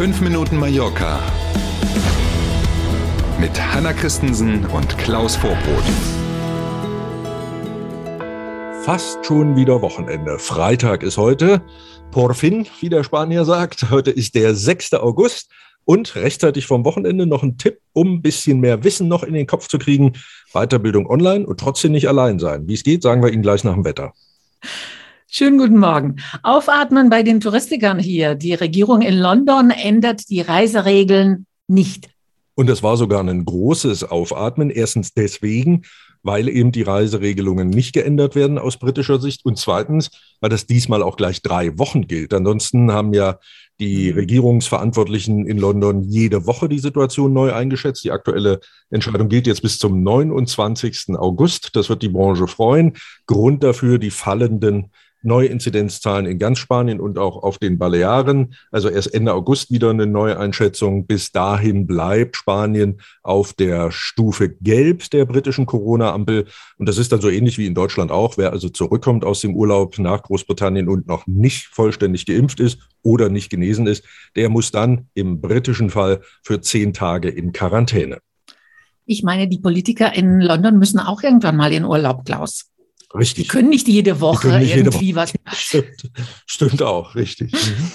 5 Minuten Mallorca mit Hanna Christensen und Klaus Vorbrot. Fast schon wieder Wochenende. Freitag ist heute. Por fin, wie der Spanier sagt. Heute ist der 6. August. Und rechtzeitig vom Wochenende noch ein Tipp, um ein bisschen mehr Wissen noch in den Kopf zu kriegen. Weiterbildung online und trotzdem nicht allein sein. Wie es geht, sagen wir Ihnen gleich nach dem Wetter. Schönen guten Morgen. Aufatmen bei den Touristikern hier. Die Regierung in London ändert die Reiseregeln nicht. Und das war sogar ein großes Aufatmen. Erstens deswegen, weil eben die Reiseregelungen nicht geändert werden aus britischer Sicht. Und zweitens, weil das diesmal auch gleich drei Wochen gilt. Ansonsten haben ja die mhm. Regierungsverantwortlichen in London jede Woche die Situation neu eingeschätzt. Die aktuelle Entscheidung gilt jetzt bis zum 29. August. Das wird die Branche freuen. Grund dafür die fallenden neue Inzidenzzahlen in ganz Spanien und auch auf den Balearen. Also erst Ende August wieder eine neue Einschätzung. Bis dahin bleibt Spanien auf der Stufe Gelb der britischen Corona-Ampel. Und das ist dann so ähnlich wie in Deutschland auch. Wer also zurückkommt aus dem Urlaub nach Großbritannien und noch nicht vollständig geimpft ist oder nicht genesen ist, der muss dann im britischen Fall für zehn Tage in Quarantäne. Ich meine, die Politiker in London müssen auch irgendwann mal in Urlaub, Klaus. Richtig. Die können nicht jede Woche nicht irgendwie jede Woche. was. Stimmt. Stimmt auch, richtig. Mhm.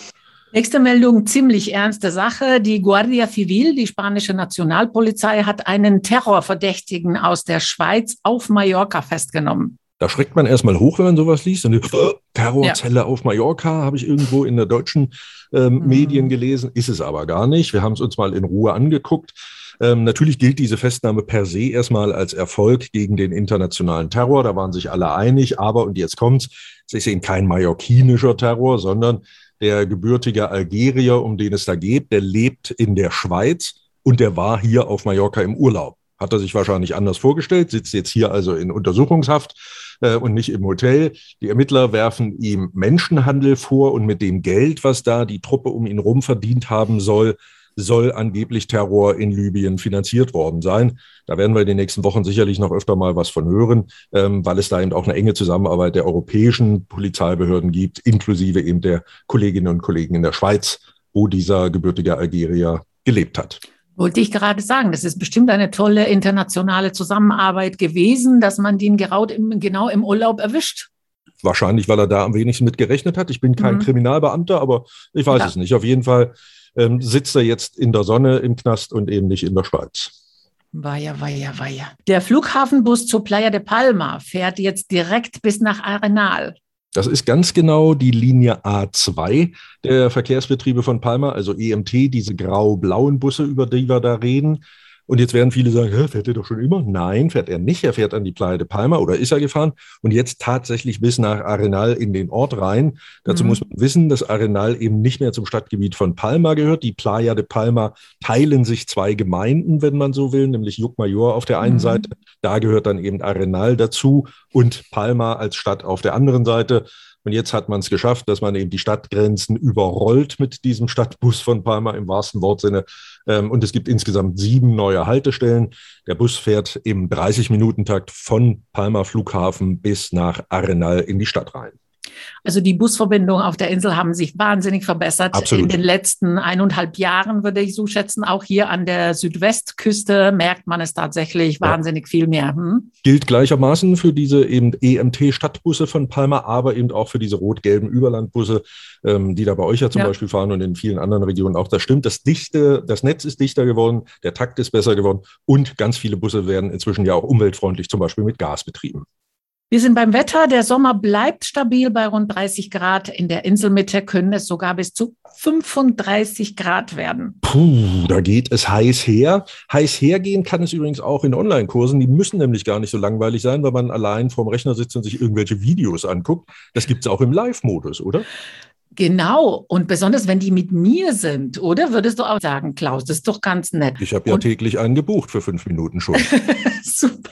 Nächste Meldung, ziemlich ernste Sache. Die Guardia Civil, die spanische Nationalpolizei, hat einen Terrorverdächtigen aus der Schweiz auf Mallorca festgenommen. Da schreckt man erstmal hoch, wenn man sowas liest. Oh, Terrorzelle ja. auf Mallorca habe ich irgendwo in der deutschen ähm, mhm. Medien gelesen. Ist es aber gar nicht. Wir haben es uns mal in Ruhe angeguckt. Ähm, natürlich gilt diese Festnahme per se erstmal als Erfolg gegen den internationalen Terror. Da waren sich alle einig. Aber, und jetzt kommt's, es ist eben kein mallorquinischer Terror, sondern der gebürtige Algerier, um den es da geht, der lebt in der Schweiz und der war hier auf Mallorca im Urlaub. Hat er sich wahrscheinlich anders vorgestellt, sitzt jetzt hier also in Untersuchungshaft äh, und nicht im Hotel. Die Ermittler werfen ihm Menschenhandel vor und mit dem Geld, was da die Truppe um ihn rum verdient haben soll, soll angeblich Terror in Libyen finanziert worden sein. Da werden wir in den nächsten Wochen sicherlich noch öfter mal was von hören, ähm, weil es da eben auch eine enge Zusammenarbeit der europäischen Polizeibehörden gibt, inklusive eben der Kolleginnen und Kollegen in der Schweiz, wo dieser gebürtige Algerier gelebt hat. Wollte ich gerade sagen, das ist bestimmt eine tolle internationale Zusammenarbeit gewesen, dass man den genau im Urlaub erwischt. Wahrscheinlich, weil er da am wenigsten mit gerechnet hat. Ich bin kein mhm. Kriminalbeamter, aber ich weiß ja. es nicht. Auf jeden Fall ähm, sitzt er jetzt in der Sonne im Knast und eben nicht in der Schweiz. Weia, weia, weia. Der Flughafenbus zu Playa de Palma fährt jetzt direkt bis nach Arenal. Das ist ganz genau die Linie A2 der Verkehrsbetriebe von Palma, also EMT, diese grau-blauen Busse, über die wir da reden. Und jetzt werden viele sagen, fährt er doch schon immer? Nein, fährt er nicht. Er fährt an die Playa de Palma oder ist er gefahren und jetzt tatsächlich bis nach Arenal in den Ort rein. Dazu mhm. muss man wissen, dass Arenal eben nicht mehr zum Stadtgebiet von Palma gehört. Die Playa de Palma teilen sich zwei Gemeinden, wenn man so will, nämlich Jucmajor auf der einen mhm. Seite. Da gehört dann eben Arenal dazu und Palma als Stadt auf der anderen Seite. Und jetzt hat man es geschafft, dass man eben die Stadtgrenzen überrollt mit diesem Stadtbus von Palma im wahrsten Wortsinne. Ähm, und es gibt insgesamt sieben neue Haltestellen. Der Bus fährt im 30-Minuten-Takt von Palma Flughafen bis nach Arenal in die Stadt rein. Also die Busverbindungen auf der Insel haben sich wahnsinnig verbessert Absolut. in den letzten eineinhalb Jahren, würde ich so schätzen. Auch hier an der Südwestküste merkt man es tatsächlich ja. wahnsinnig viel mehr. Hm? Gilt gleichermaßen für diese eben EMT-Stadtbusse von Palma, aber eben auch für diese rot-gelben Überlandbusse, ähm, die da bei euch ja zum ja. Beispiel fahren und in vielen anderen Regionen auch. Das stimmt. Das dichte, das Netz ist dichter geworden, der Takt ist besser geworden und ganz viele Busse werden inzwischen ja auch umweltfreundlich, zum Beispiel mit Gas betrieben. Wir sind beim Wetter. Der Sommer bleibt stabil bei rund 30 Grad. In der Inselmitte können es sogar bis zu 35 Grad werden. Puh, da geht es heiß her. Heiß hergehen kann es übrigens auch in Online-Kursen. Die müssen nämlich gar nicht so langweilig sein, weil man allein vorm Rechner sitzt und sich irgendwelche Videos anguckt. Das gibt es auch im Live-Modus, oder? Genau. Und besonders, wenn die mit mir sind, oder? Würdest du auch sagen, Klaus, das ist doch ganz nett. Ich habe ja und täglich einen gebucht für fünf Minuten schon. Super.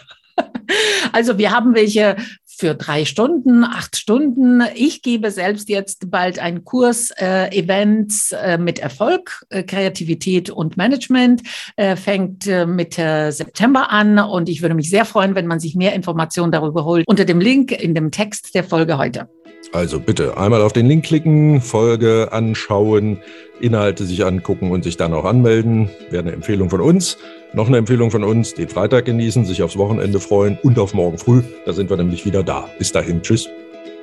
Also wir haben welche für drei Stunden, acht Stunden. Ich gebe selbst jetzt bald einen Kurs äh, Events äh, mit Erfolg, äh, Kreativität und Management. Äh, fängt äh, Mitte September an und ich würde mich sehr freuen, wenn man sich mehr Informationen darüber holt unter dem Link in dem Text der Folge heute. Also bitte einmal auf den Link klicken, Folge anschauen, Inhalte sich angucken und sich dann auch anmelden. Wäre eine Empfehlung von uns. Noch eine Empfehlung von uns, den Freitag genießen, sich aufs Wochenende freuen und auf morgen früh. Da sind wir nämlich wieder da. Bis dahin, tschüss.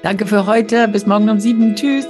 Danke für heute. Bis morgen um sieben. Tschüss.